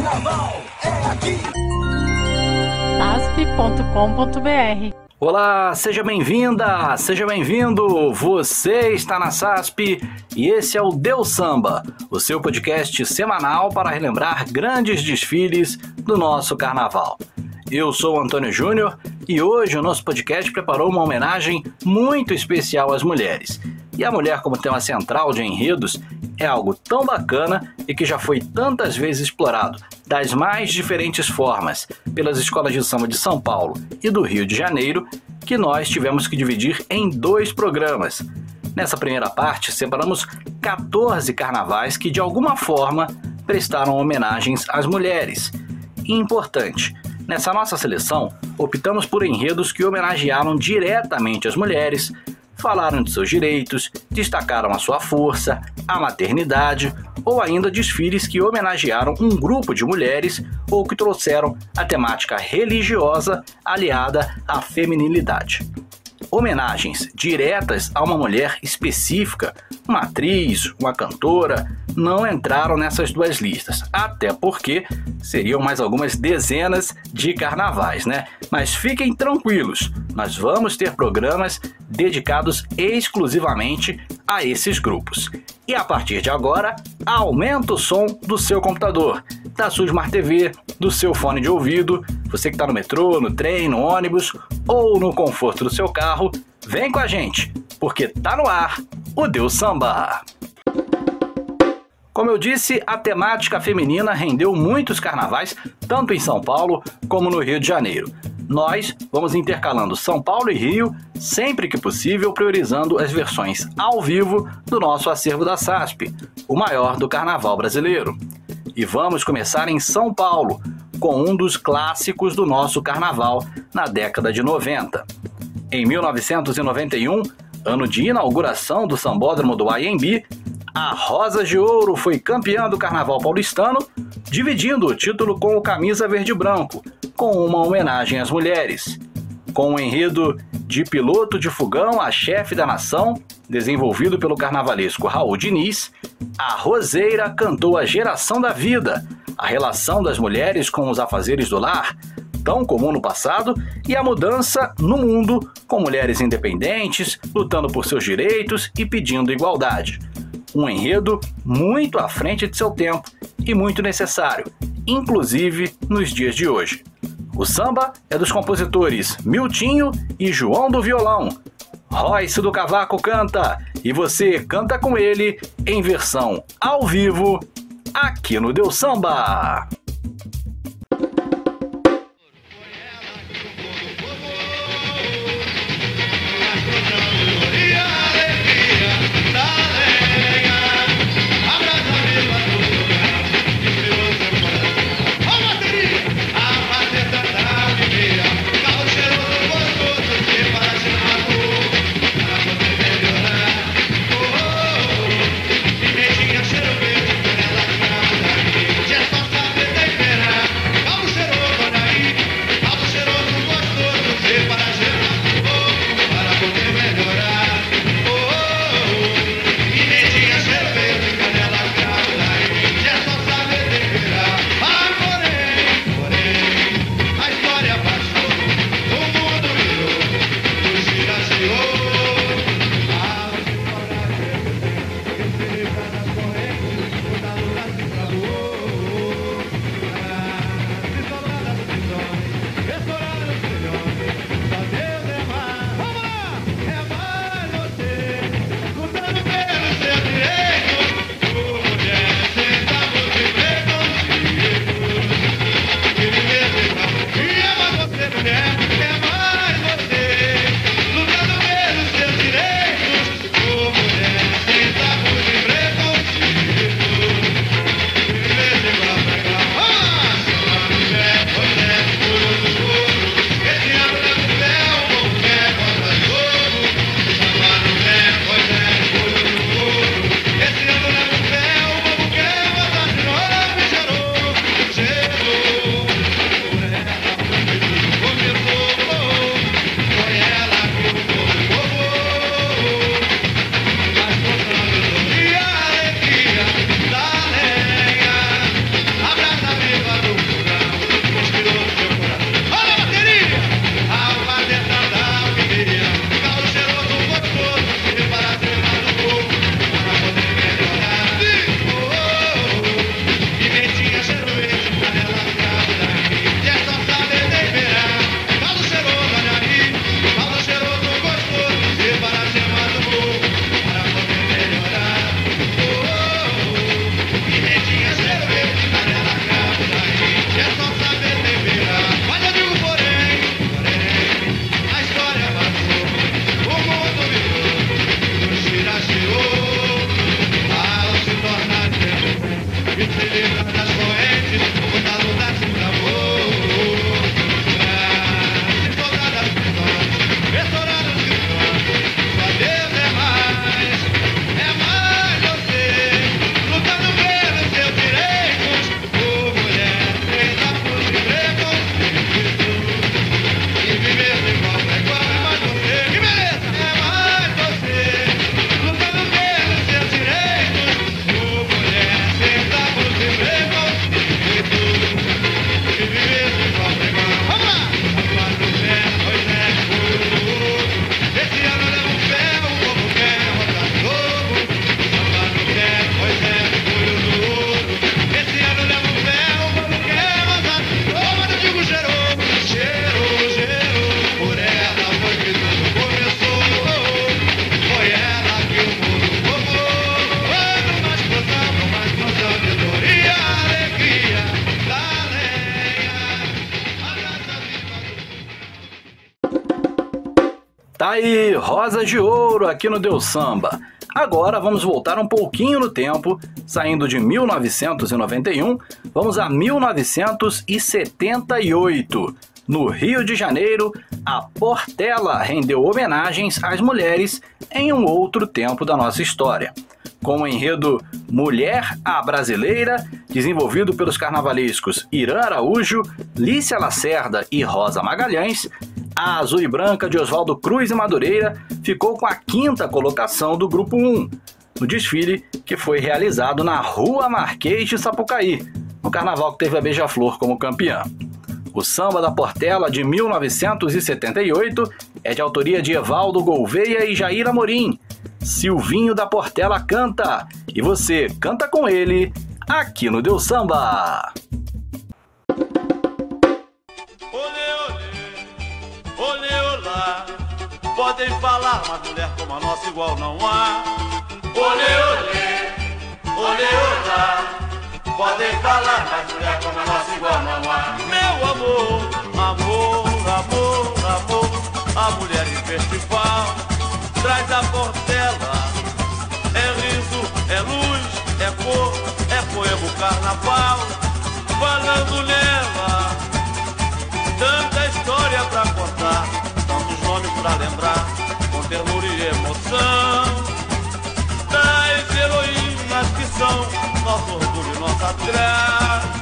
Carnaval é aqui. asp.com.br Olá, seja bem-vinda, seja bem-vindo. Você está na SASP e esse é o Deus Samba, o seu podcast semanal para relembrar grandes desfiles do nosso carnaval. Eu sou o Antônio Júnior e hoje o nosso podcast preparou uma homenagem muito especial às mulheres. E a mulher, como tema central de enredos, é algo tão bacana e que já foi tantas vezes explorado, das mais diferentes formas, pelas escolas de samba de São Paulo e do Rio de Janeiro, que nós tivemos que dividir em dois programas. Nessa primeira parte, separamos 14 carnavais que, de alguma forma, prestaram homenagens às mulheres. E importante, nessa nossa seleção, optamos por enredos que homenagearam diretamente as mulheres, falaram de seus direitos, destacaram a sua força, a maternidade ou ainda desfiles que homenagearam um grupo de mulheres ou que trouxeram a temática religiosa aliada à feminilidade. Homenagens diretas a uma mulher específica, uma atriz, uma cantora, não entraram nessas duas listas, até porque seriam mais algumas dezenas de carnavais, né? Mas fiquem tranquilos, nós vamos ter programas dedicados exclusivamente a esses grupos. E a partir de agora, aumenta o som do seu computador, da sua Smart TV, do seu fone de ouvido, você que está no metrô, no trem, no ônibus ou no conforto do seu carro, vem com a gente, porque tá no ar o Deus Samba. Como eu disse, a temática feminina rendeu muitos carnavais, tanto em São Paulo como no Rio de Janeiro. Nós vamos intercalando São Paulo e Rio, sempre que possível, priorizando as versões ao vivo do nosso acervo da SASP, o maior do carnaval brasileiro. E vamos começar em São Paulo, com um dos clássicos do nosso carnaval na década de 90. Em 1991, ano de inauguração do Sambódromo do IMB, a Rosa de Ouro foi campeã do Carnaval Paulistano, dividindo o título com o Camisa Verde Branco, com uma homenagem às mulheres. Com o enredo de piloto de fogão a chefe da nação, desenvolvido pelo carnavalesco Raul Diniz, a Roseira cantou a geração da vida, a relação das mulheres com os afazeres do lar, tão comum no passado, e a mudança no mundo, com mulheres independentes, lutando por seus direitos e pedindo igualdade. Um enredo muito à frente de seu tempo e muito necessário, inclusive nos dias de hoje. O samba é dos compositores Miltinho e João do Violão. Royce do Cavaco canta e você canta com ele em versão ao vivo aqui no Deu Samba. Aí, Rosas de Ouro aqui no Deus Samba. Agora vamos voltar um pouquinho no tempo, saindo de 1991, vamos a 1978. No Rio de Janeiro, a Portela rendeu homenagens às mulheres em um outro tempo da nossa história. Com o enredo Mulher a Brasileira, desenvolvido pelos carnavalescos Irã Araújo, Lícia Lacerda e Rosa Magalhães, a Azul e Branca de Oswaldo Cruz e Madureira ficou com a quinta colocação do Grupo 1, no desfile que foi realizado na Rua Marquês de Sapucaí, no carnaval que teve a Beija-Flor como campeã. O Samba da Portela de 1978 é de autoria de Evaldo Gouveia e Jair Amorim. Silvinho da Portela canta e você canta com ele aqui no Deus Samba. Podem falar, mas mulher como a nossa igual não há. Olê, olê, olê, olá. Podem falar, mas mulher como a nossa igual não há. Meu amor, amor, amor, amor. A mulher em festival traz a portela. É riso, é luz, é cor, é poema, carnaval. Falando nela, tanta história pra contar pra lembrar com ternura e emoção das heroínas que são nosso orgulho e nossa tradição.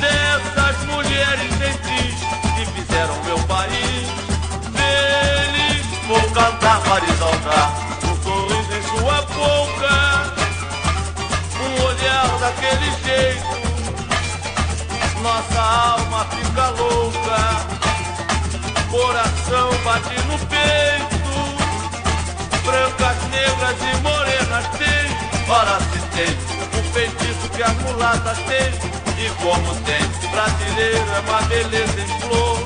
Dessas mulheres gentis que fizeram meu país cantar para exaltar um sorriso em sua boca, um olhar daquele jeito. Nossa alma fica louca coração bate no peito. Brancas, negras e morenas tem, ora se tem. O feitiço que a mulata tem, e como tem. Brasileiro é uma beleza em flor.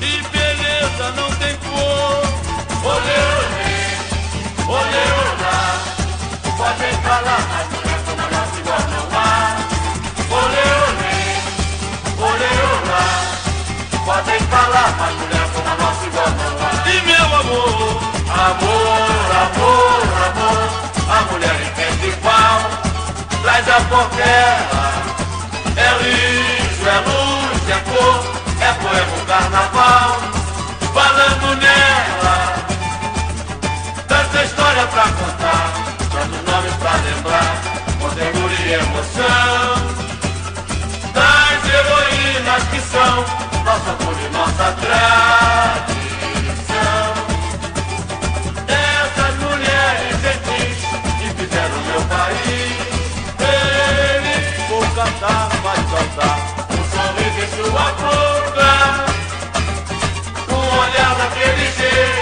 E beleza não tem cor, é poema, carnaval, falando nela. História pra contar, tantos nomes pra lembrar, ternura e emoção. Das heroínas que são nossa cor e nossa tradição. Essas mulheres gentis que fizeram meu país feliz. Vou cantar, vai cantar, um sorriso em sua boca, um olhar daquele jeito.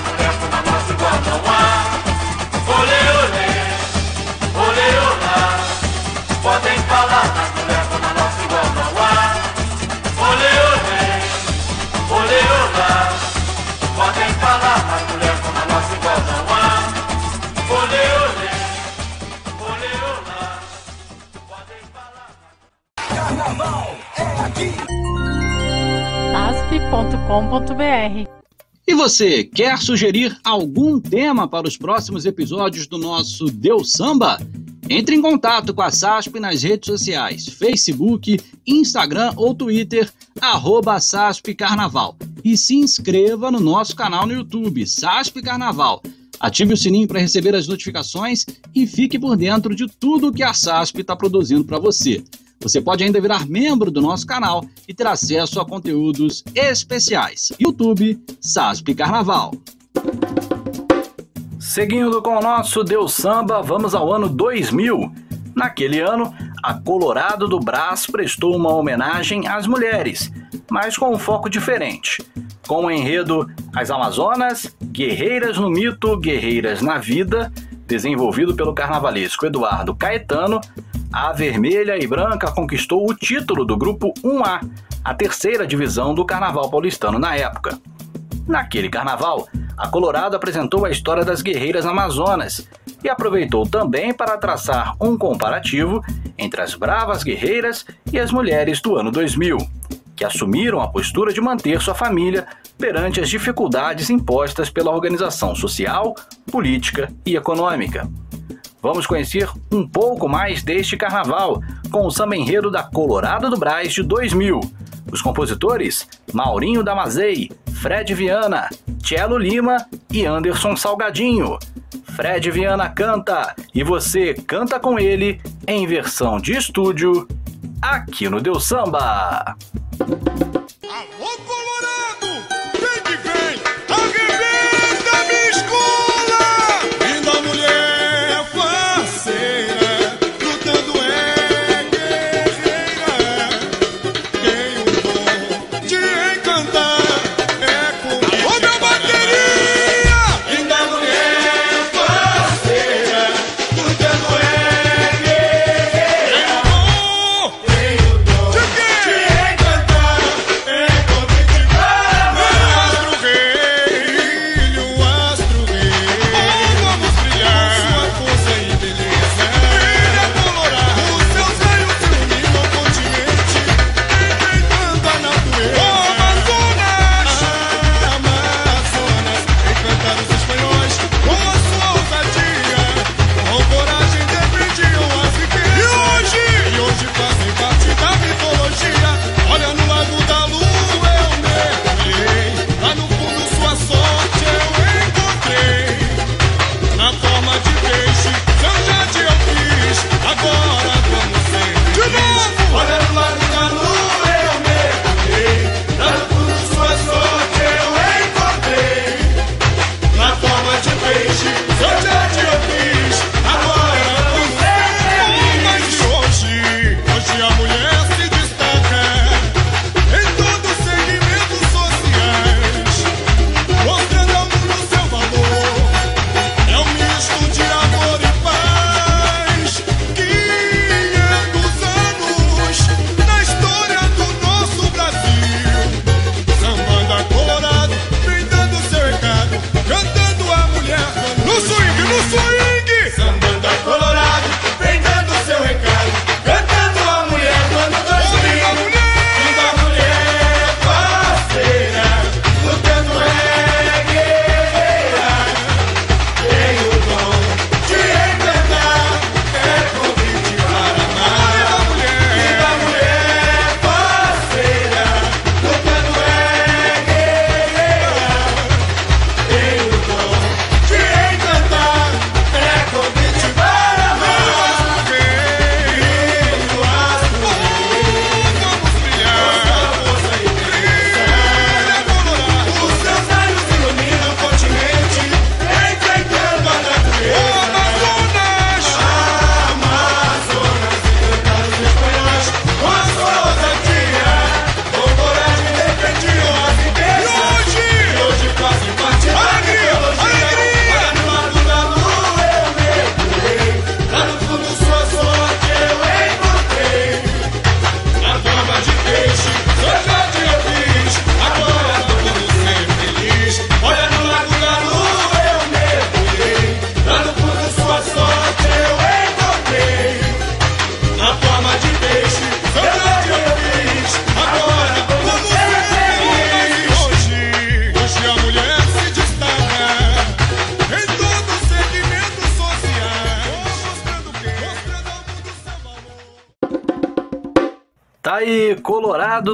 você, quer sugerir algum tema para os próximos episódios do nosso Deus Samba? Entre em contato com a SASP nas redes sociais, Facebook, Instagram ou Twitter, arroba SASP Carnaval. E se inscreva no nosso canal no YouTube, SASP Carnaval. Ative o sininho para receber as notificações e fique por dentro de tudo que a SASP está produzindo para você. Você pode ainda virar membro do nosso canal e ter acesso a conteúdos especiais. YouTube SASP Carnaval. Seguindo com o nosso Deus Samba, vamos ao ano 2000. Naquele ano, a Colorado do Brás prestou uma homenagem às mulheres, mas com um foco diferente. com o enredo As Amazonas, Guerreiras no Mito, Guerreiras na Vida, desenvolvido pelo carnavalesco Eduardo Caetano, a Vermelha e Branca conquistou o título do Grupo 1A, a terceira divisão do Carnaval paulistano na época. Naquele carnaval, a Colorado apresentou a história das guerreiras amazonas e aproveitou também para traçar um comparativo entre as bravas guerreiras e as mulheres do ano 2000, que assumiram a postura de manter sua família perante as dificuldades impostas pela organização social, política e econômica. Vamos conhecer um pouco mais deste carnaval com o samba enredo da Colorado do Braz de 2000. Os compositores Maurinho Damazei, Fred Viana, Cello Lima e Anderson Salgadinho. Fred Viana canta e você canta com ele em versão de estúdio aqui no Deu Samba.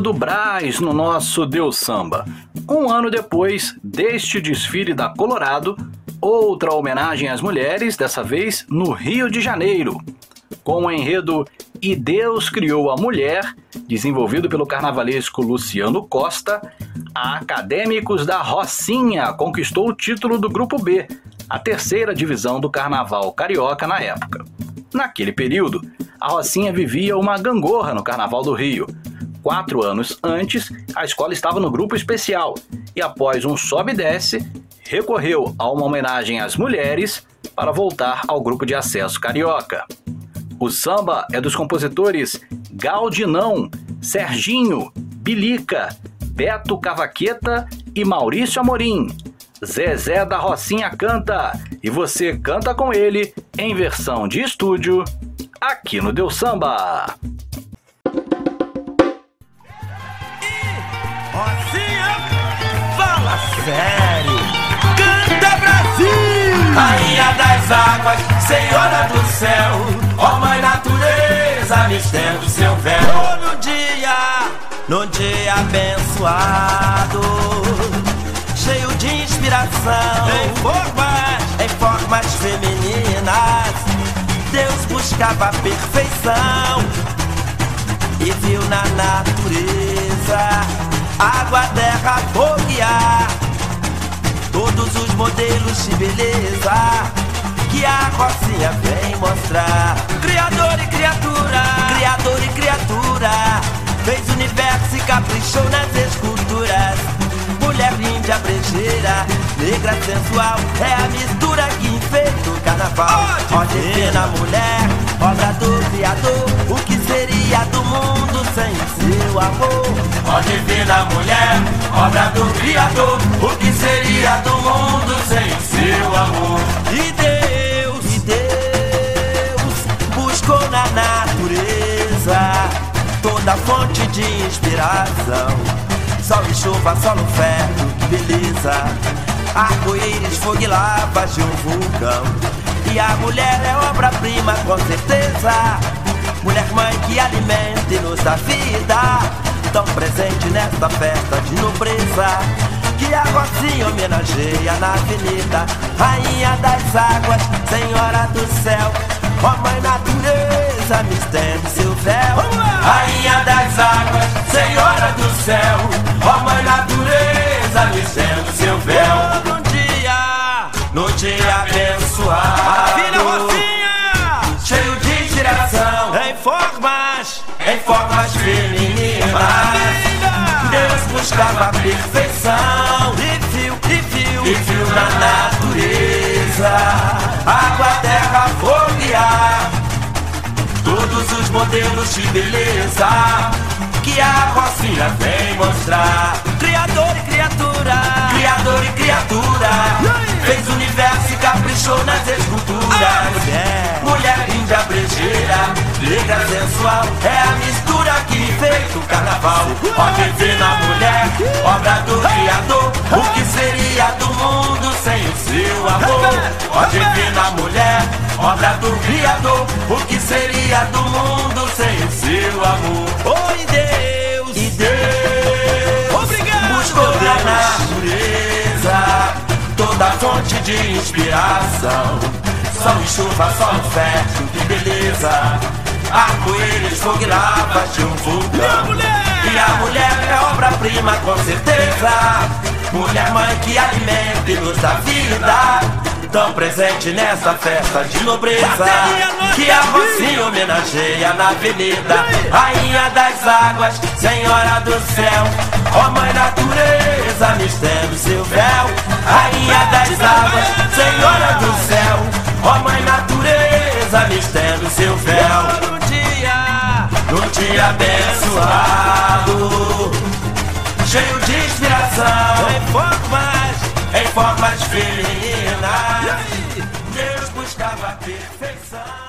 Do Braz no nosso Deus Samba. Um ano depois deste desfile da Colorado, outra homenagem às mulheres, dessa vez no Rio de Janeiro, com o enredo E Deus Criou a Mulher, desenvolvido pelo carnavalesco Luciano Costa, a Acadêmicos da Rocinha conquistou o título do Grupo B, a terceira divisão do carnaval carioca na época. Naquele período, a Rocinha vivia uma gangorra no Carnaval do Rio, quatro anos antes, a escola estava no grupo especial e, após um sobe e desce, recorreu a uma homenagem às mulheres para voltar ao grupo de acesso carioca. O samba é dos compositores Galdinão, Serginho, Bilica, Beto Cavaqueta e Maurício Amorim. Zezé da Rocinha canta e você canta com ele em versão de estúdio aqui no Deu Samba. Rocinha, fala sério. Canta Brasil! Rainha das águas, Senhora do céu, ó Mãe Natureza, me estendo seu véu. Oh, no dia, no dia abençoado, cheio de inspiração, Em formas, em formas femininas, Deus buscava a perfeição e viu na natureza água, terra, fogo ar. Todos os modelos de beleza que a Rocinha vem mostrar. Criador e criatura, criador e criatura, fez o universo e caprichou nas esculturas. Mulher índia brejeira, negra sensual, é a mistura que enfeita o carnaval. Ó divina mulher, obra do Criador, o que seria do mundo sem seu amor? Ó divina mulher, obra do Criador, o que seria do mundo sem seu amor? E Deus, e Deus buscou na natureza toda fonte de inspiração. Sol e chuva, solo, ferro, que beleza. Arco-íris, fogo e lavas de um vulcão. E a mulher é obra-prima, com certeza. Mulher mãe que alimenta e nos dá vida. Tão presente nesta festa de nobreza. Que a Rocinha homenageia na avenida Rainha das águas, Senhora do céu Ó Mãe Natureza, me estende seu véu Rainha das águas, Senhora do céu, ó Mãe Natureza, me estendo seu véu. Num dia, No dia abençoado, Maravilha Rocinha! Cheio de inspiração, Em formas, em formas femininas. Deus buscava a perfeição. E fio, e fio e viu na natureza. Água, terra, fogo e ar. Todos os modelos de beleza que a Rocinha vem mostrar. Criador e criatura. Criador e criatura Fez o universo e caprichou nas esculturas. Mulher. Mulher índia brejeira Negra sensual É a mistura que fez o carnaval. Ó divina mulher Obra do Criador O que seria do mundo sem o seu amor? Ó divina mulher Obra do Criador O que seria do mundo sem o seu amor? Oi Deus. E Deus toda fonte de inspiração. Sol e chuva, solo fértil, que beleza. Arco-íris, fogo e lavas de um vulcão. E a mulher é obra-prima, com certeza. Mulher mãe que alimenta e nos dá vida. Tão presente nessa festa de nobreza Que a. Rocinha homenageia na avenida Rainha das águas, Senhora do céu Ó Mãe Natureza, me estende seu véu. Rainha das águas, Senhora do céu. Ó Mãe Natureza, me estende seu véu. Num dia, Num dia abençoado Cheio de inspiração. Em formas. Em formas femininas Deus buscava a perfeição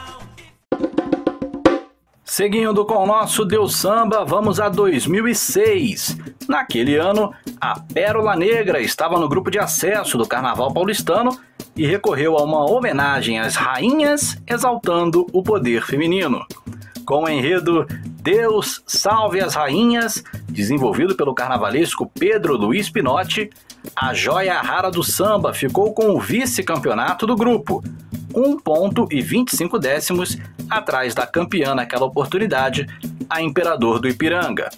Seguindo com o nosso Deus Samba, vamos a 2006. Naquele ano, a Pérola Negra estava no grupo de acesso do Carnaval Paulistano e recorreu a uma homenagem às rainhas, exaltando o poder feminino. Com o enredo Deus Salve as Rainhas, desenvolvido pelo carnavalesco Pedro Luiz Pinotti, a joia rara do samba ficou com o vice-campeonato do grupo, 1 ponto e 25 décimos atrás da campeã naquela oportunidade, a Imperador do Ipiranga.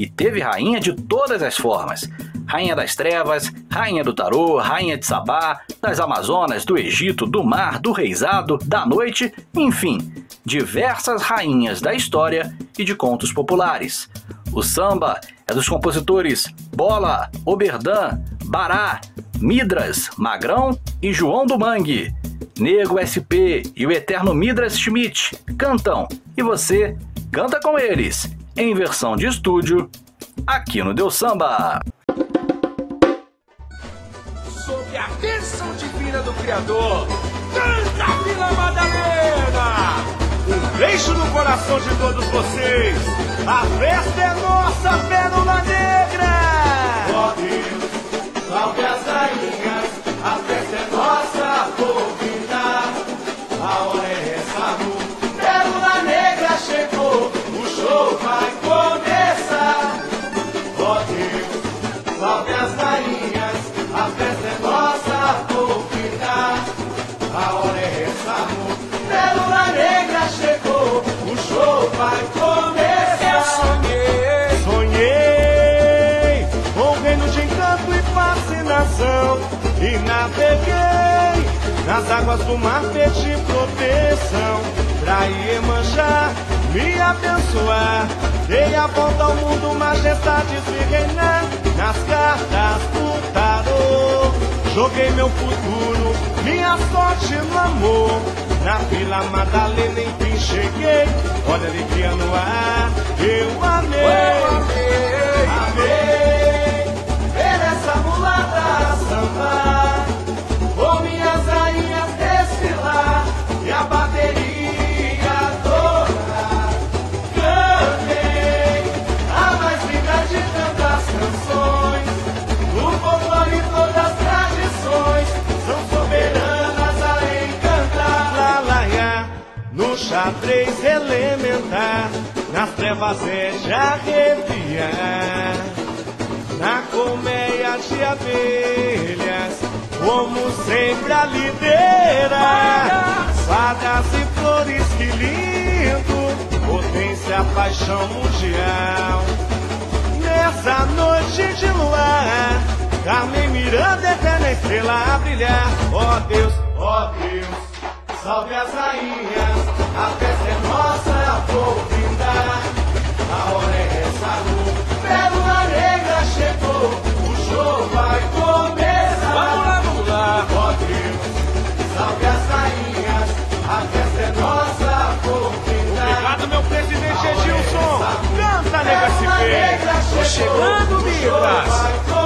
E teve rainha de todas as formas. Rainha das Trevas, Rainha do Tarô, Rainha de Sabá, das Amazonas, do Egito, do Mar, do Reisado, da Noite, enfim, diversas rainhas da história e de contos populares. O samba é dos compositores Bola, Oberdan, Bará, Midras, Magrão e João do Mangue. Nego SP e o eterno Midras Schmidt cantam e você canta com eles, em versão de estúdio, aqui no Deus Samba. Sob a bênção divina do Criador, canta Vila Madalena! Um beijo no coração de todos vocês! A festa é nossa, pérola negra! Ó águas do mar pedi proteção pra Iemanjá me abençoar. Dei a volta ao mundo, majestade se reinar nas cartas do tarô. Joguei meu futuro, minha sorte no amor. Na Vila Madalena enfim cheguei, olha a alegria no ar, eu amei. Amei ver essa mulata sambar, xadrez elementar, nas trevas é de arrepiar. Na colmeia de abelhas, como sempre a liderar. Fadas e flores, que lindo, potência, paixão mundial. Nessa noite de luar, Carmen Miranda, eterna estrela a brilhar. Ó Deus, Ó Deus. Ó Deus, salve as rainhas, a festa é nossa, vou brindar. Obrigado, meu presidente Edilson. Canta, nega SP. Tô chegando, o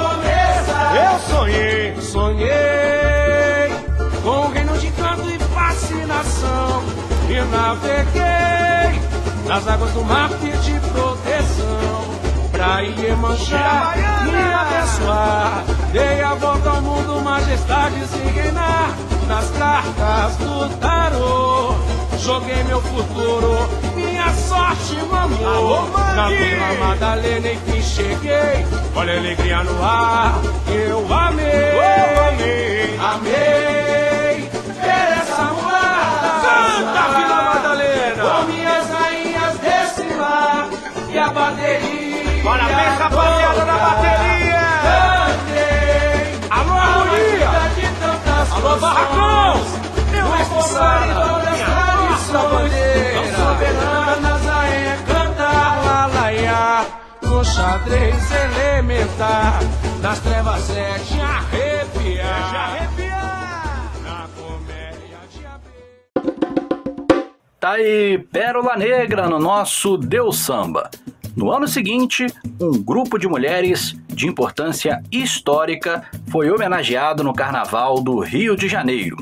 naveguei nas águas do mar, pedi proteção. Pra Iemanjá me abençoar. Dei a volta ao mundo, majestade se reinar. Nas cartas do tarô, joguei meu futuro, minha sorte no amor. Na Vila Madalena, enfim cheguei. Olha a alegria no ar, eu amei. Amei ver desfilar e a bateria. Parabéns, rapaziada da bateria! Cantei. Alô, harmonia! Alô, barracão! Meu Mas mestre folclore e Sara! todas as tradições soberanas a encantar. Lalaia, no xadrez elementar, nas trevas é de arrepiar. arrepiar. Tá aí Pérola Negra no nosso Deus Samba. No ano seguinte, um grupo de mulheres de importância histórica foi homenageado no Carnaval do Rio de Janeiro.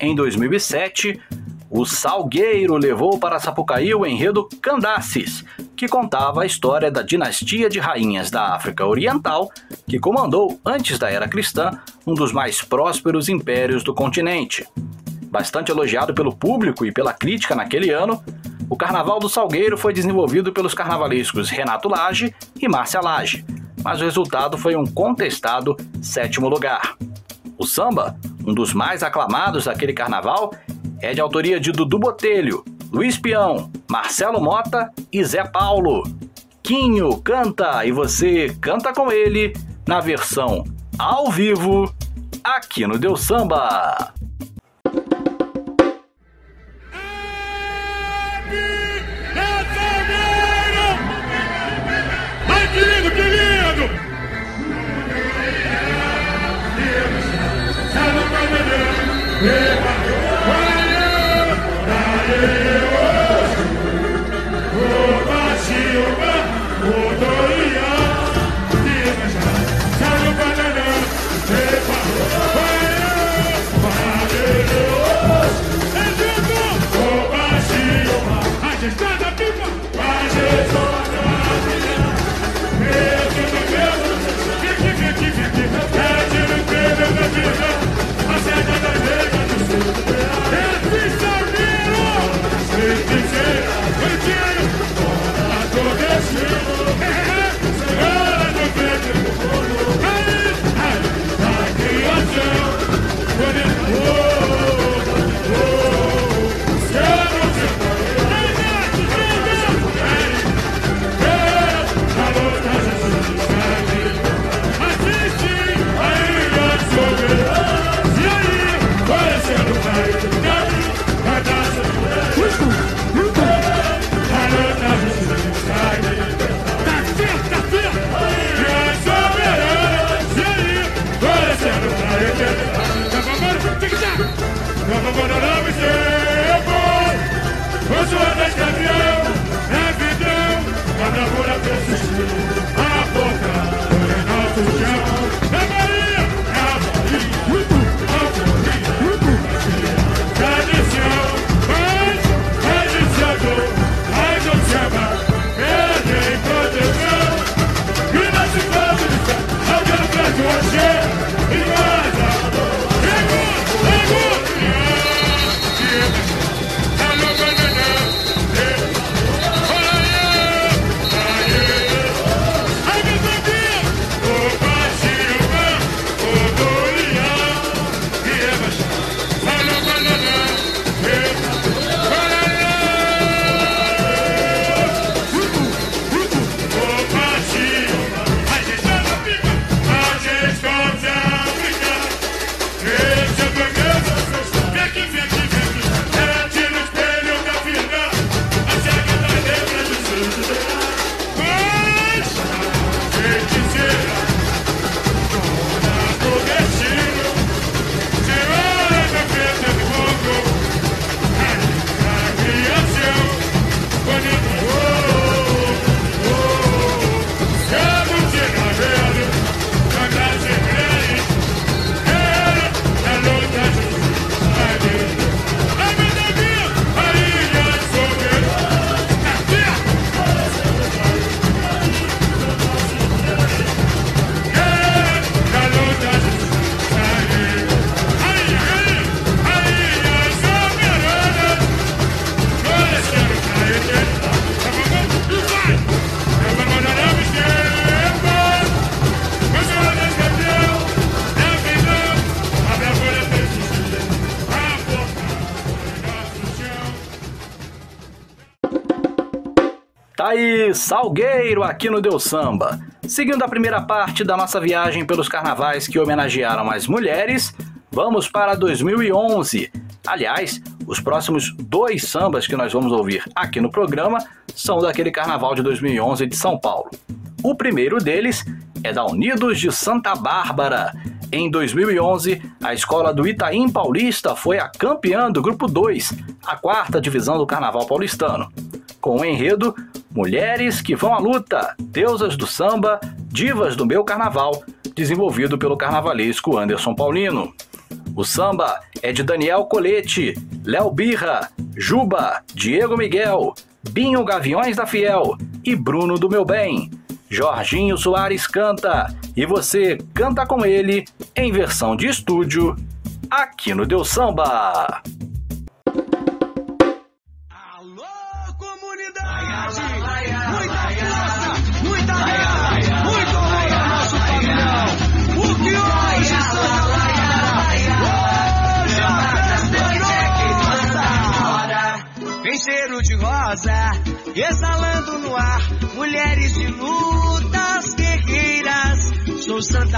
Em 2007, o Salgueiro levou para Sapucaí o enredo Candaces, que contava a história da dinastia de rainhas da África Oriental, que comandou, antes da era cristã, um dos mais prósperos impérios do continente. Bastante elogiado pelo público e pela crítica naquele ano, o Carnaval do Salgueiro foi desenvolvido pelos carnavalescos Renato Lage e Márcia Lage, mas o resultado foi um contestado sétimo lugar. O samba, um dos mais aclamados daquele carnaval, é de autoria de Dudu Botelho, Luiz Peão, Marcelo Mota e Zé Paulo. Quinho canta e você canta com ele na versão ao vivo aqui no Deus Samba. Vai que Salgueiro aqui no Deus Samba. Seguindo a primeira parte da nossa viagem pelos carnavais que homenagearam as mulheres, vamos para 2011. Aliás, os próximos dois sambas que nós vamos ouvir aqui no programa são daquele carnaval de 2011 de São Paulo. O primeiro deles é da Unidos de Santa Bárbara. Em 2011, a escola do Itaim Paulista foi a campeã do Grupo 2, a quarta divisão do Carnaval Paulistano. Com o enredo Mulheres que vão à luta, deusas do samba, divas do meu carnaval, desenvolvido pelo carnavalesco Anderson Paulino. O samba é de Daniel Colete, Léo Birra, Juba, Diego Miguel, Binho Gaviões da Fiel e Bruno do Meu Bem. Jorginho Soares canta e você canta com ele em versão de estúdio aqui no Deus Samba.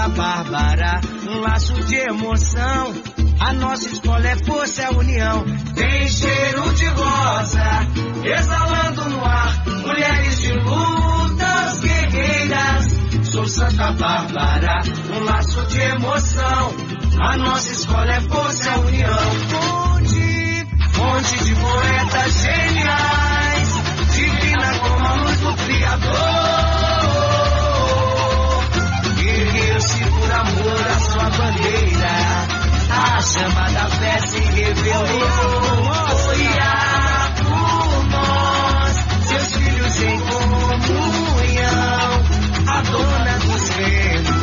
Santa Bárbara, um laço de emoção. A nossa escola é força, é união. Tem cheiro de rosa, exalando no ar, mulheres de lutas guerreiras. Sou Santa Bárbara, um laço de emoção. A nossa escola é força, é união. Fonte, fonte de poetas geniais, divina como a luz do Criador. Ergueu-se por amor a sua bandeira, a chama da fé se revelou. Foi por nós, seus filhos em comunhão, a dona dos ventos.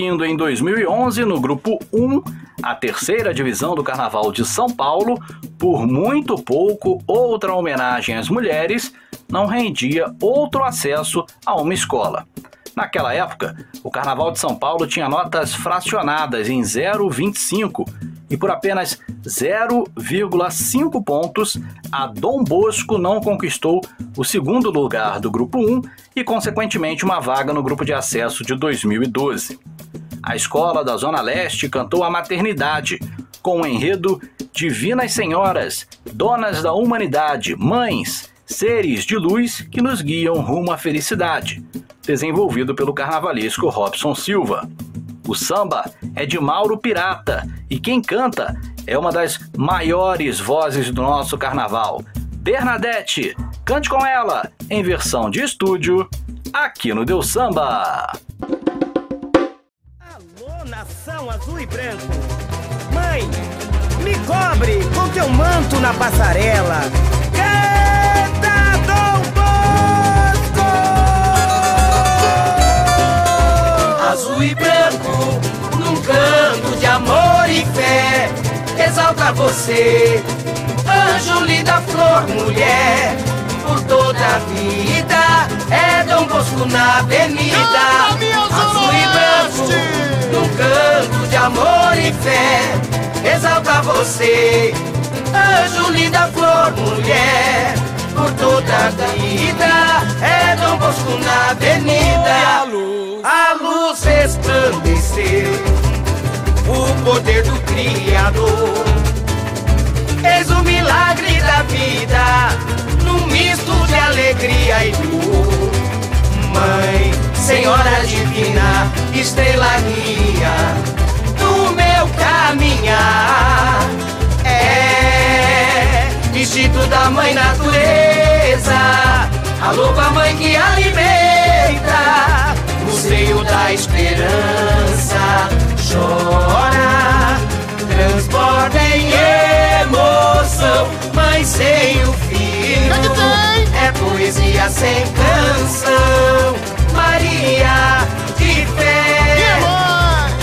Seguindo em 2011, no grupo 1, a terceira divisão do Carnaval de São Paulo, por muito pouco, outra homenagem às mulheres não rendia outro acesso a uma escola. Naquela época, o Carnaval de São Paulo tinha notas fracionadas em 0,25 e por apenas 0,5 pontos, a Dom Bosco não conquistou o segundo lugar do grupo 1 e, consequentemente, uma vaga no grupo de acesso de 2012. A escola da Zona Leste cantou a maternidade, com o enredo Divinas Senhoras, Donas da Humanidade, Mães, Seres de Luz que nos guiam rumo à felicidade, desenvolvido pelo carnavalesco Robson Silva. O samba é de Mauro Pirata e quem canta é uma das maiores vozes do nosso carnaval, Bernadette. Cante com ela, em versão de estúdio, aqui no Deu Samba. Nação azul e branco. Mãe, me cobre com teu manto na passarela. Canta Dom Bosco! Azul e branco, num canto de amor e fé, exalta você, anjo linda flor, mulher. Por toda a vida é Dom Bosco na avenida. Azul e branco, num canto de amor e fé, exalta você, anjo linda flor, mulher. Por toda a vida é Dom Bosco na avenida. A luz resplandeceu o poder do Criador. És o milagre da vida, num misto de alegria e dor. Mãe, Senhora Divina, estrela guia do meu caminhar. É instinto da Mãe Natureza, a louva mãe que alimenta no seio da esperança. Chora, transborda em emoção, mãe sem o. É poesia sem canção, Maria de fé.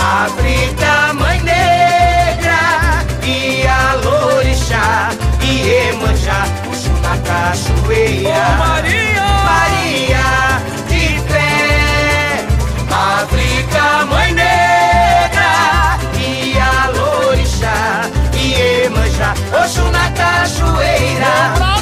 África, mãe negra, e a lorixá, e Emanjá, puxo na cachoeira. Maria! Maria de fé, África, mãe negra, e a lorixá, e Emanjá, Oxo na cachoeira.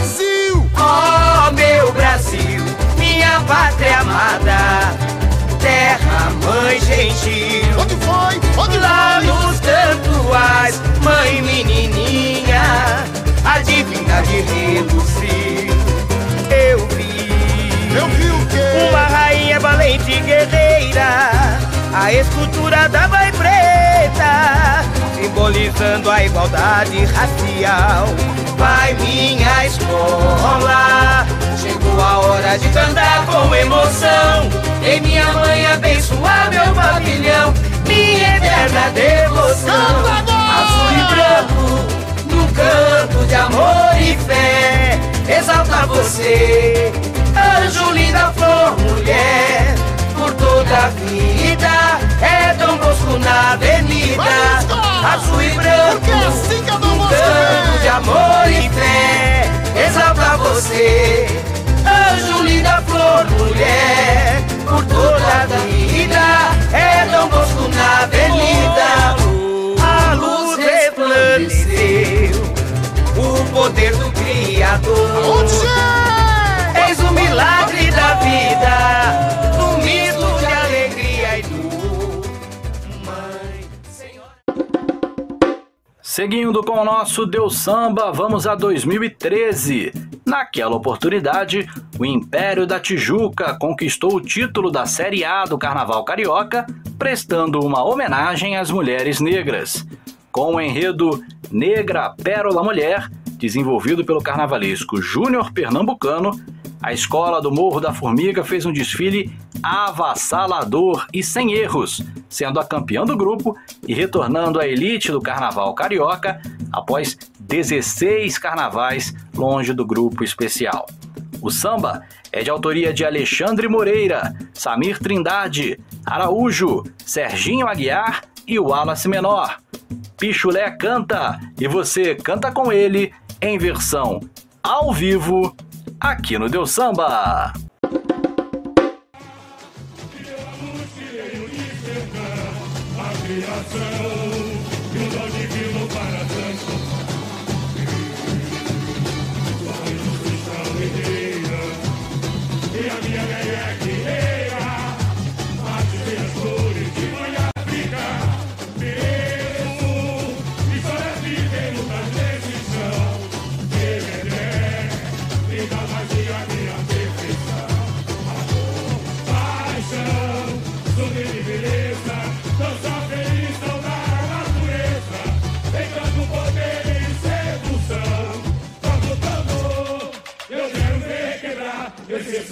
Gentil. Onde foi? Onde Lá foi? nos tantuais, mãe menininha, a divindade reluziu. Eu vi Eu vi o quê? uma rainha valente e guerreira, a escultura da mãe preta, simbolizando a igualdade racial. Vai minha escola, chegou a hora de cantar com emoção. Em minha mãe abençoar meu pavilhão, minha eterna devoção. Azul e branco, num canto de amor e fé, exalta você, anjo linda flor, mulher, por toda a vida, é Dom Bosco na avenida, azul e branco, é assim num vou canto de amor e fé, exalta você, anjo linda flor, mulher, por toda a vida, é Dom Bosco na avenida, a luz resplandeceu, o poder do Criador. Eis o milagre da vida, Seguindo com o nosso Deus Samba, vamos a 2013. Naquela oportunidade, o Império da Tijuca conquistou o título da Série A do Carnaval Carioca, prestando uma homenagem às mulheres negras. Com o enredo Negra Pérola Mulher, desenvolvido pelo carnavalesco Júnior Pernambucano, a escola do Morro da Formiga fez um desfile avassalador e sem erros, sendo a campeã do grupo e retornando à elite do carnaval carioca após 16 carnavais longe do grupo especial. O samba é de autoria de Alexandre Moreira, Samir Trindade, Araújo, Serginho Aguiar e Wallace Menor. Pichulé canta e você canta com ele em versão ao vivo aqui no Deus Samba.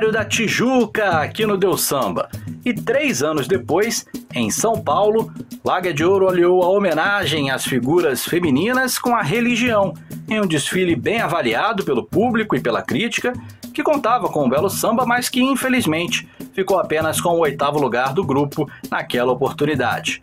Império da Tijuca, aqui no Deu Samba. E três anos depois, em São Paulo, Laga de Ouro aliou a homenagem às figuras femininas com a religião, em um desfile bem avaliado pelo público e pela crítica, que contava com um belo samba, mas que infelizmente ficou apenas com o oitavo lugar do grupo naquela oportunidade.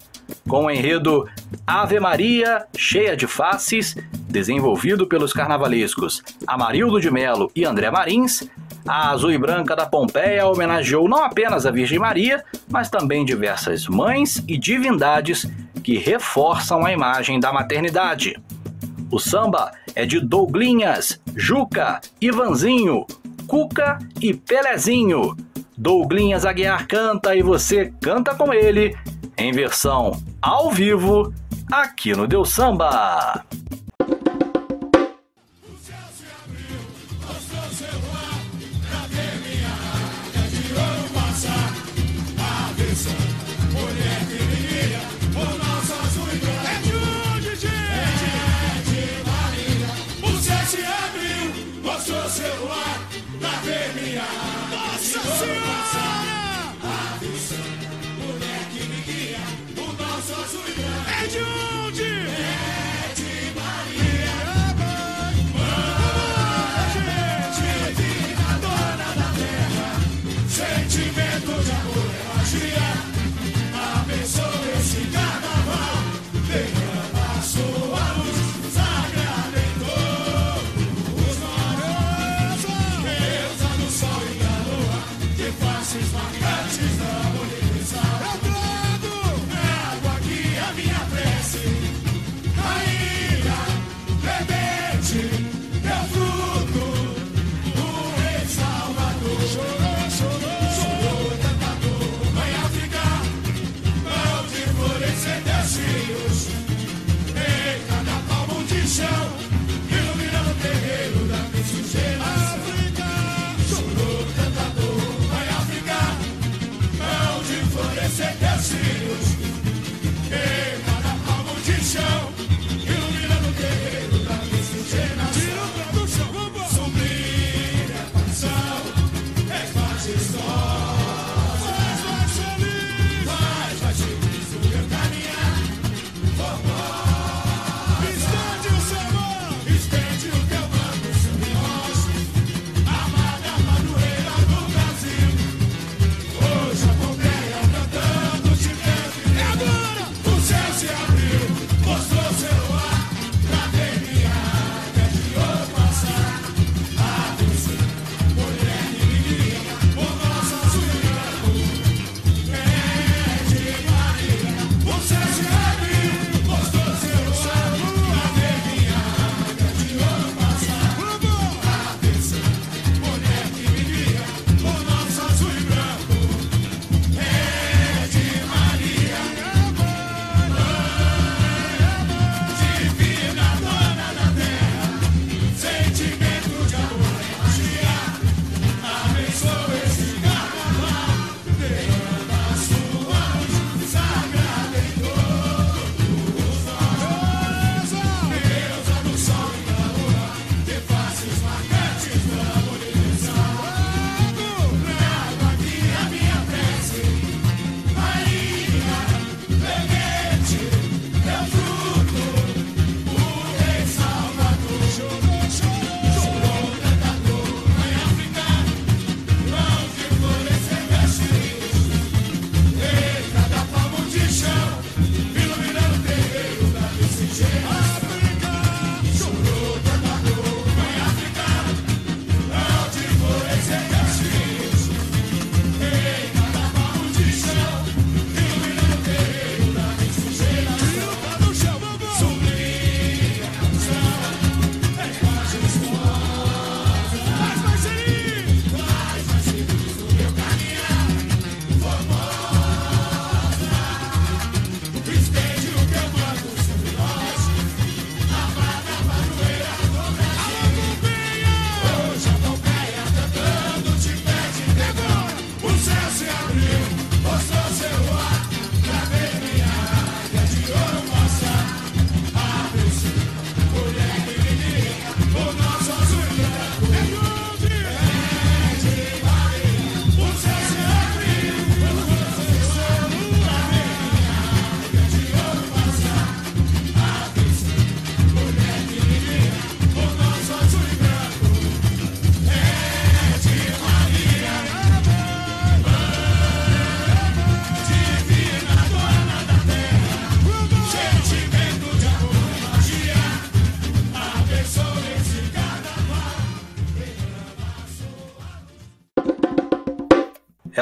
Com o enredo Ave Maria, cheia de faces, desenvolvido pelos carnavalescos Amarildo de Melo e André Marins, a azul e branca da Pompeia homenageou não apenas a Virgem Maria, mas também diversas mães e divindades que reforçam a imagem da maternidade. O samba é de Douglinhas, Juca, Ivanzinho, Cuca e Pelezinho. Douglinhas Aguiar canta e você canta com ele, em versão ao vivo, aqui no Deu Samba.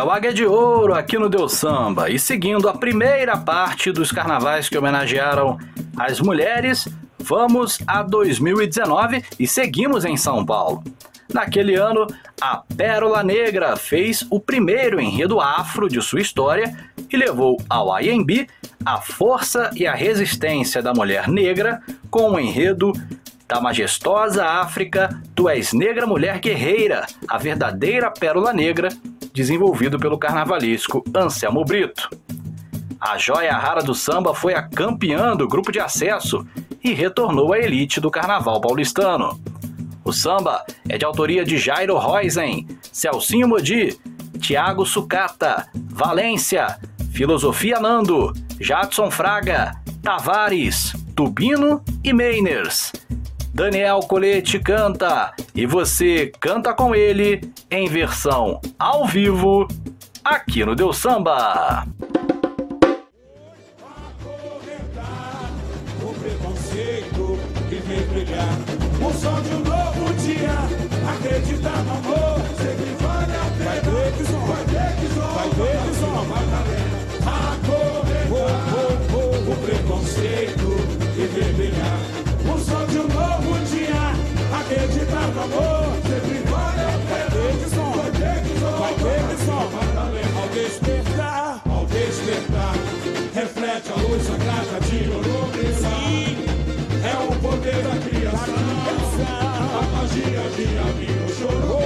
O Águia de Ouro aqui no Deus Samba. E seguindo a primeira parte dos carnavais que homenagearam as mulheres, vamos a 2019 e seguimos em São Paulo. Naquele ano, a Pérola Negra fez o primeiro enredo afro de sua história e levou ao IMB a força e a resistência da mulher negra com o enredo da majestosa África, tu és negra mulher guerreira, a verdadeira pérola negra, desenvolvido pelo carnavalesco Anselmo Brito. A joia rara do samba foi a campeã do grupo de acesso e retornou à elite do carnaval paulistano. O samba é de autoria de Jairo Roisen, Celcinho Modi, Tiago Sucata, Valência, Filosofia Nando, Jadson Fraga, Tavares, Tubino e Meiners. Daniel Colete canta e você canta com ele em versão ao vivo aqui no Deus Samba. O som de um novo dia. No amor. Amor. Sempre vale a pena. Som. Vai som. Vai som. Vai. Ao despertar. Ao despertar. Reflete a luz sagrada de Sim, é o poder da criação A magia de abrir o choro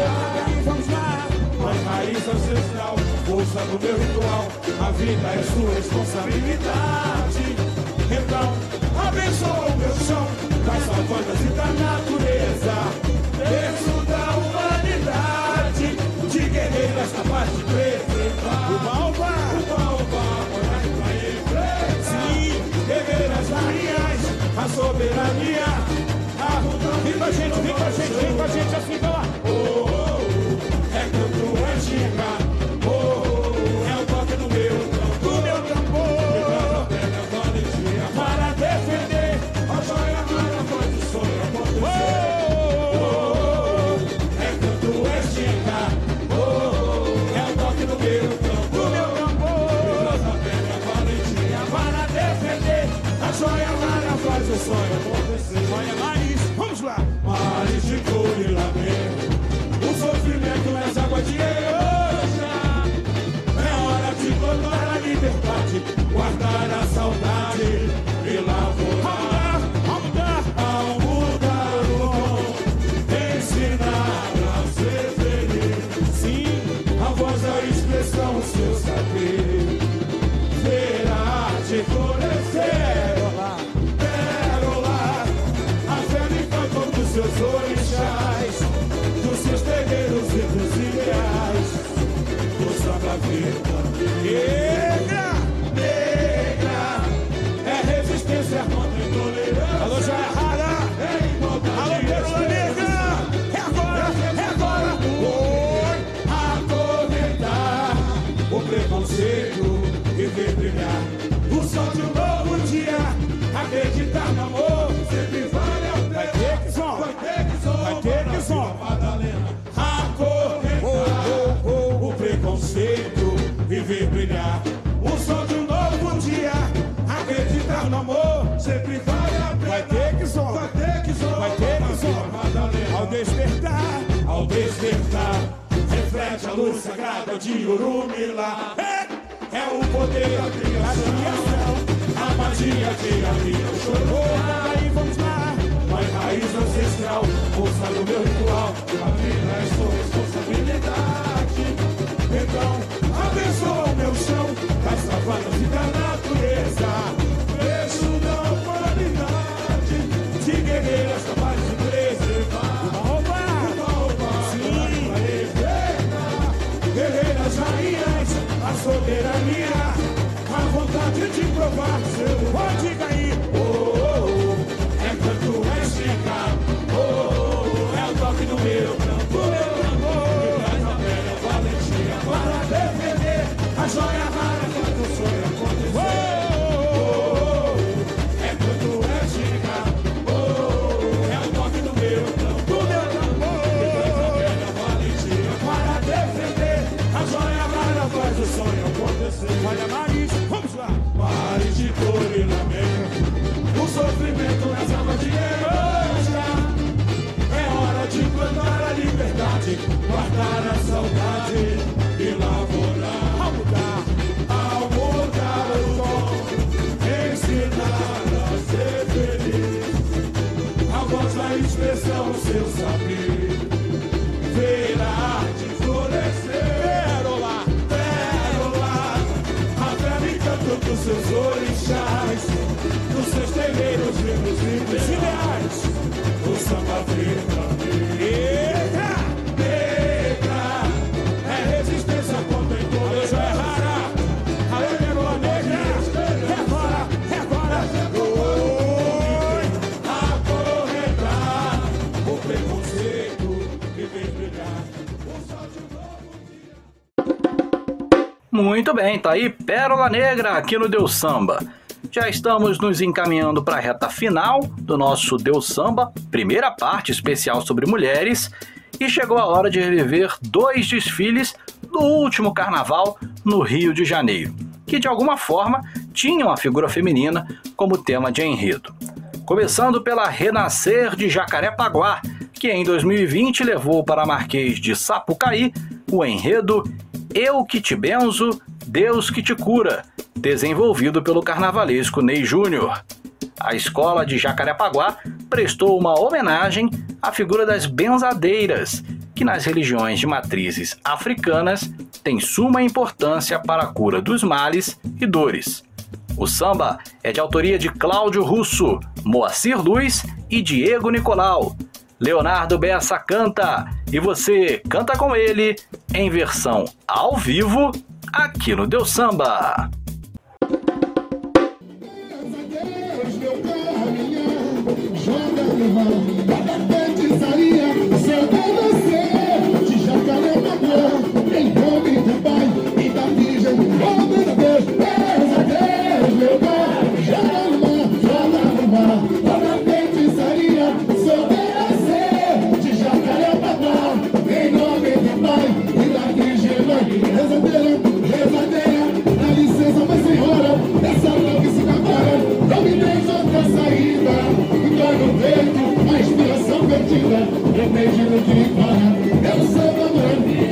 Vamos lá Mas raiz ancestral Força do meu ritual A vida é sua responsabilidade Então, abençoa o meu chão Das savanas e da natureza Berço samba vida. Negra, negra, é resistência contra intolerância. Alô, já é rara. É. Alô, pérola negra. É agora, é agora. Oi, atormentar o preconceito e ver brilhar o sol de um novo dia. Acreditar no amor. Reflete a luz sagrada de Urumilá. É, é o poder da criação, a magia que havia chorou. Aí vamos lá, raiz ancestral, força no meu ritual, A vida é guardar a saudade e lavorar. Ao mudar, ao mudar o tom, ensinar a ser feliz. A voz da expressão, seu saber. Ver a arte florescer. Pérola, pérola, a velha encanto dos seus orixás, dos seus terreiros vivos e ideais, o samba verdadeiro. Muito bem, tá aí Pérola Negra aqui no Deus Samba. Já estamos nos encaminhando para a reta final do nosso Deus Samba, primeira parte especial sobre mulheres, e chegou a hora de reviver dois desfiles do último carnaval no Rio de Janeiro, que de alguma forma tinham a figura feminina como tema de enredo. Começando pela Renascer de Jacarepaguá, que em 2020 levou para Marquês de Sapucaí o enredo Eu que te benzo, Deus que te cura, desenvolvido pelo carnavalesco Ney Júnior. A escola de Jacarepaguá prestou uma homenagem à figura das benzadeiras, que nas religiões de matrizes africanas tem suma importância para a cura dos males e dores. O samba é de autoria de Cláudio Russo, Moacir Luz e Diego Nicolau. Leonardo Bessa canta e você canta com ele em versão ao vivo aqui no Deus Samba. No peito, a inspiração perdida, perdido de fora. Eu sou da mãe,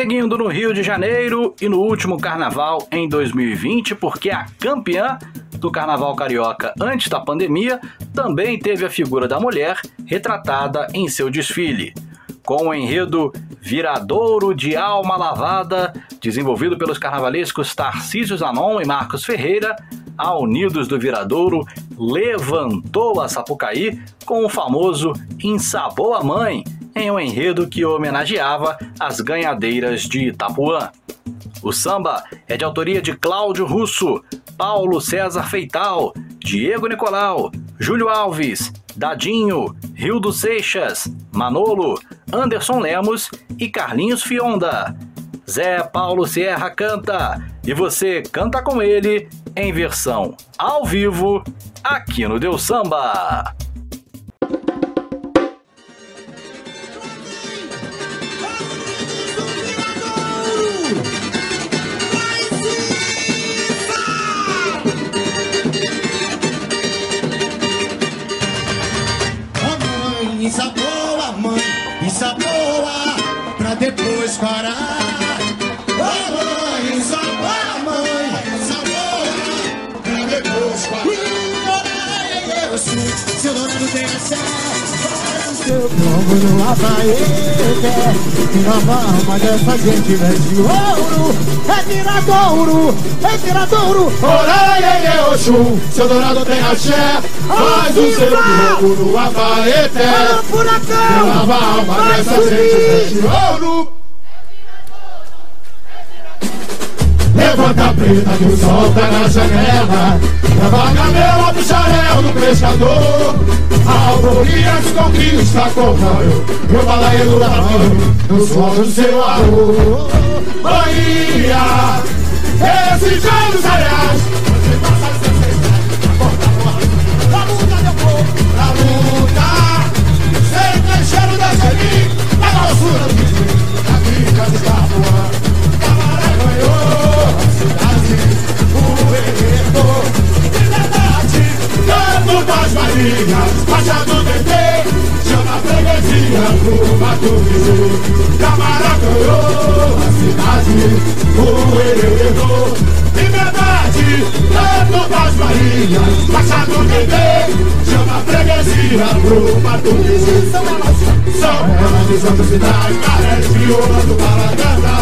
Seguindo no Rio de Janeiro e no último carnaval em 2020, porque a campeã do carnaval carioca antes da pandemia também teve a figura da mulher retratada em seu desfile. Com o enredo Viradouro de Alma Lavada, desenvolvido pelos carnavalescos Tarcísio Zanon e Marcos Ferreira, a Unidos do Viradouro levantou a Sapucaí com o famoso Ensabou a Mãe, em um enredo que homenageava as ganhadeiras de Itapuã. O samba é de autoria de Cláudio Russo, Paulo César Feital, Diego Nicolau, Júlio Alves, Dadinho, Rildo Seixas, Manolo, Anderson Lemos e Carlinhos Fionda. Zé Paulo Sierra canta e você canta com ele em versão ao vivo aqui no Deus Samba. Como no Abaete Nova alma dessa gente veste ouro É viradouro, é viradouro Oraiê, Oxum Seu dourado tem axé Faz o seu jogo no Abaete Nova alma dessa gente veste ouro A que o sol tá na janela Leva a gamela do xarel do pescador. A alvoria de conquista corrói o balaio da mão No suor do seu amor Bahia Esses jogos areais. Você passa sexto Pra luta meu povo Pra luta Sente o cheiro da selim Da do marinhas Machado Dedê Chama a freguesia pro Maturizê Camará ganhou a cidade O enredo Liberdade Canto das marinhas Machado Dedê Chama a freguesia pro São elas São elas de Santa Cidade Maré de viola do Balaganda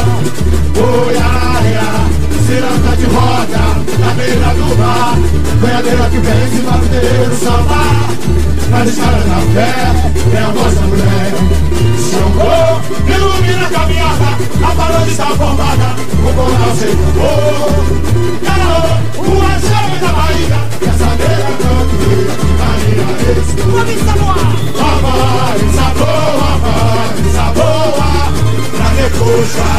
Oiaia Ciranda de roda Na beira do bar Ganhadeira que vence para o terreiro salvar Mas escala na fé É a da mulher. Xangô Ilumina a caminhada A parada está formada O coral se acabou Caraô O axé da Bahia essa beira canto Maria Esse Vamos Samoa Vai, saboa, vai, saboa Pra depois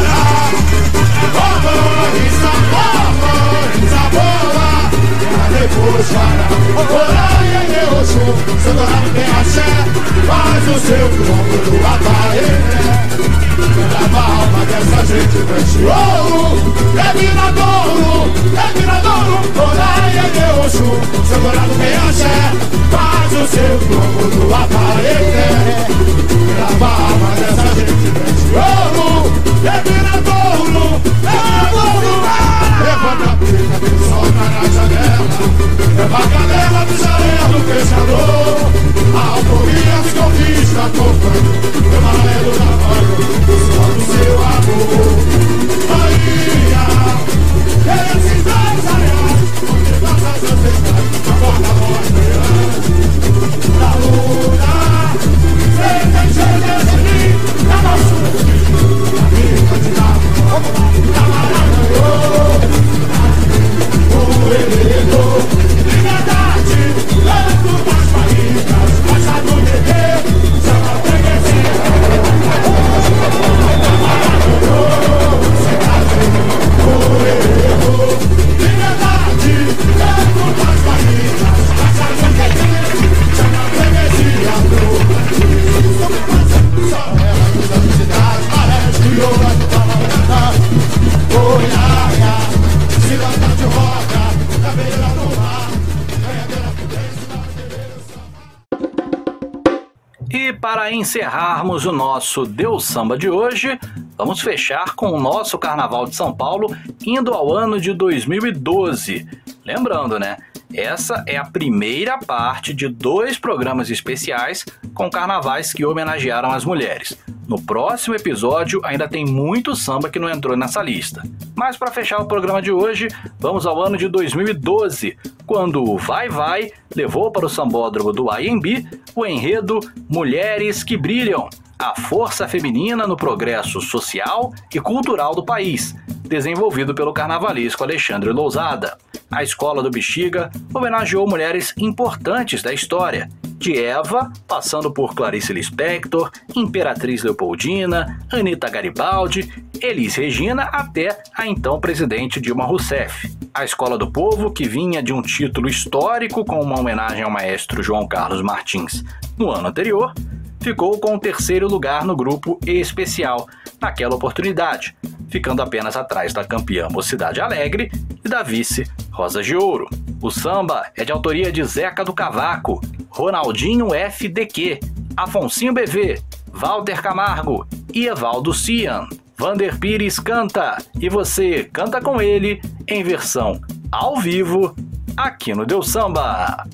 o nosso Deus Samba de hoje, vamos fechar com o nosso Carnaval de São Paulo indo ao ano de 2012. Lembrando, né? Essa é a primeira parte de dois programas especiais com carnavais que homenagearam as mulheres. No próximo episódio ainda tem muito samba que não entrou nessa lista. Mas para fechar o programa de hoje, vamos ao ano de 2012, quando o Vai Vai levou para o sambódromo do IMB o enredo Mulheres que Brilham, a força feminina no progresso social e cultural do país, desenvolvido pelo carnavalesco Alexandre Lousada. A escola do Bexiga homenageou mulheres importantes da história, de Eva, passando por Clarice Lispector, Imperatriz Leopoldina, Anita Garibaldi, Elis Regina até a então presidente Dilma Rousseff. A Escola do Povo, que vinha de um título histórico com uma homenagem ao maestro João Carlos Martins no ano anterior, ficou com o terceiro lugar no grupo especial naquela oportunidade, ficando apenas atrás da campeã Mocidade Alegre e da vice Rosa de Ouro. O samba é de autoria de Zeca do Cavaco, Ronaldinho FDQ, Afonsinho BV, Walter Camargo e Evaldo Cian. Vander Pires canta e você canta com ele em versão ao vivo aqui no Deus Samba.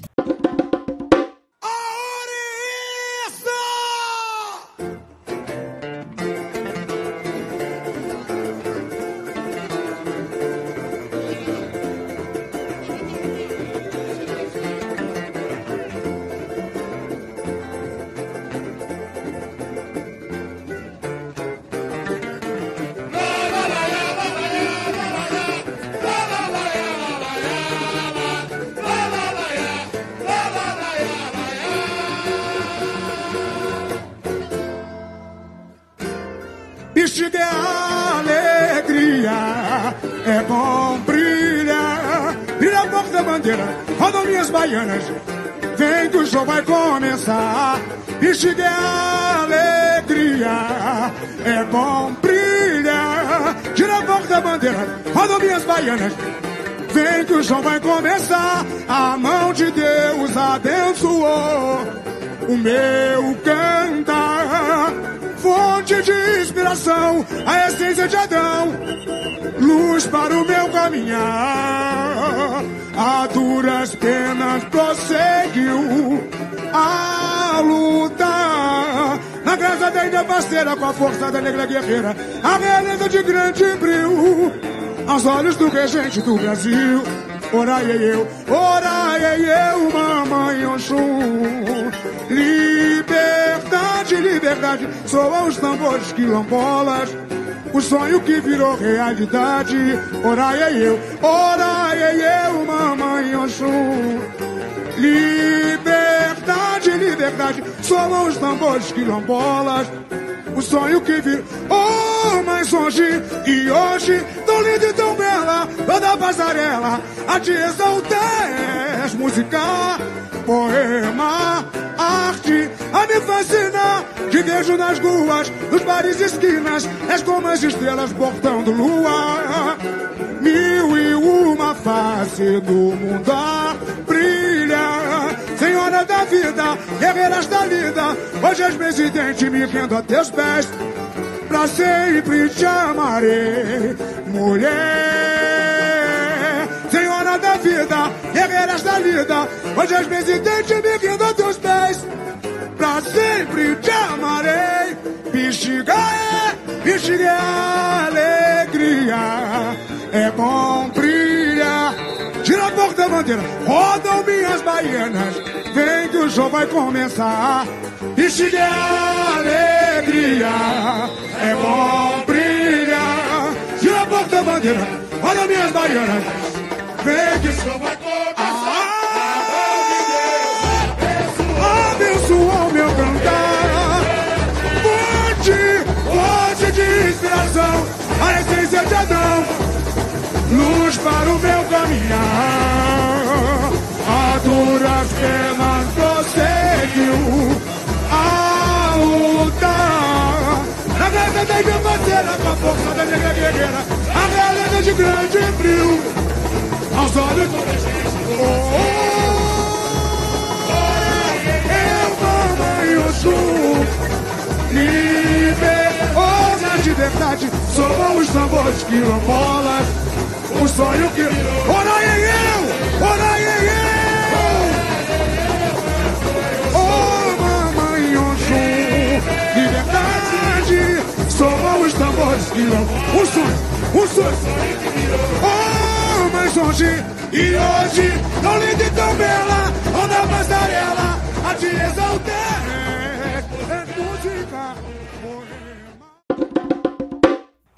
Baianas. Vem que o show vai começar. Bexiga é alegria, é bom brilhar. Tira a porta da bandeira, rodam minhas baianas. Vem que o show vai começar. A mão de Deus abençoou o meu cantar fonte de inspiração, a essência de Adão, luz para o meu caminhar. A duras penas prosseguiu a lutar. Na graça da Índia parceira, com a força da negra guerreira, a realeza de grande brilho, aos olhos do regente do Brasil. Orai eu, orai eu, mamãe Oxum. Liberdade, liberdade, soam os tambores quilombolas. O sonho que virou realidade. Orai eu, orai eu, mamãe Oxum. Liberdade, liberdade, soam os tambores quilombolas. O sonho que virou, oh, mais longe e hoje, tão linda e tão bela, toda passarela, a te exaltar, és música, poema, arte, a me fascinar. Te vejo nas ruas, nos bares e esquinas, és como as estrelas portando lua. Mil e uma face do mundo brilha. Senhora da vida, guerreiras da vida, hoje és presidente, me rendo a teus pés. Pra sempre te amarei, mulher. Vida, guerreiras da vida, hoje és presidente, me rendo a teus pés. Pra sempre te amarei, bexiga é, bexiga é alegria, é bom brilhar. Tira a porta da bandeira, rodam minhas baianas. Vem que o show vai começar. Bexiga é alegria, é bom brilhar. Tira a porta da bandeira, rodam minhas baianas. Vem que o show vai começar. Abençoa o meu cantar. Fonte, fonte de inspiração, a essência de Adão luz para o meu caminhar. A duras penas prosseguiu a lutar. Na da minha bandeira, com a força da negra guerreira, a realeza de grande brilho, aos olhos oh, Eu, mamãe, Oxum, Liberdade de verdade, somos os tambores quilombolas. O sonho que. Ora eu! Ora eu! Liberdade, somos os tambores quilombolas. O sonho, o sonho. Oh, e hoje, tão linda e tão bela, anda passarela, a te exaltar. É música.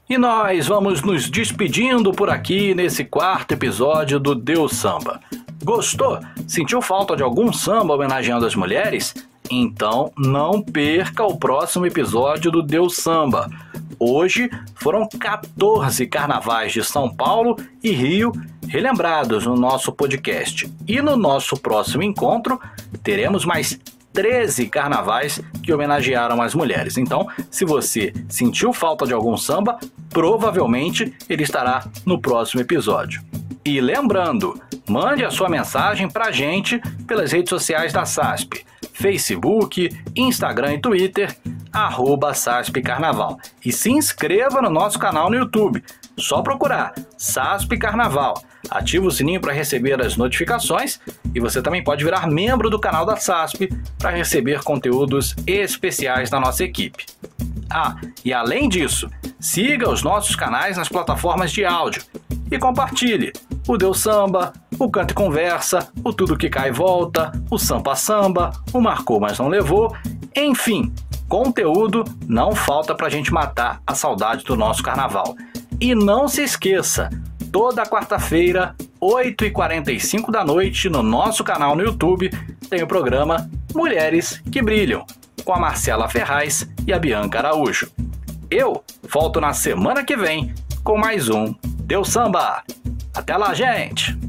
E nós vamos nos despedindo por aqui nesse quarto episódio do Deus Samba. Gostou? Sentiu falta de algum samba homenageando as mulheres? Então não perca o próximo episódio do Deus Samba. Hoje foram 14 carnavais de São Paulo e Rio relembrados no nosso podcast. E no nosso próximo encontro teremos mais 13 carnavais que homenagearam as mulheres. Então, se você sentiu falta de algum samba, provavelmente ele estará no próximo episódio. E lembrando, mande a sua mensagem pra gente pelas redes sociais da SASP. Facebook, Instagram e Twitter, arroba SASP Carnaval. E se inscreva no nosso canal no YouTube. Só procurar SASP Carnaval. Ative o sininho para receber as notificações e você também pode virar membro do canal da SASP para receber conteúdos especiais da nossa equipe. Ah, e além disso, siga os nossos canais nas plataformas de áudio e compartilhe o Deus Samba, o Canto e Conversa, o Tudo Que Cai e Volta, o Sampa Samba, o Marcou Mas Não Levou, enfim, conteúdo não falta pra gente matar a saudade do nosso carnaval. E não se esqueça, toda quarta-feira, 8h45 da noite, no nosso canal no YouTube, tem o programa Mulheres que Brilham, com a Marcela Ferraz e a Bianca Araújo. Eu volto na semana que vem com mais um Deus Samba. Até lá, gente!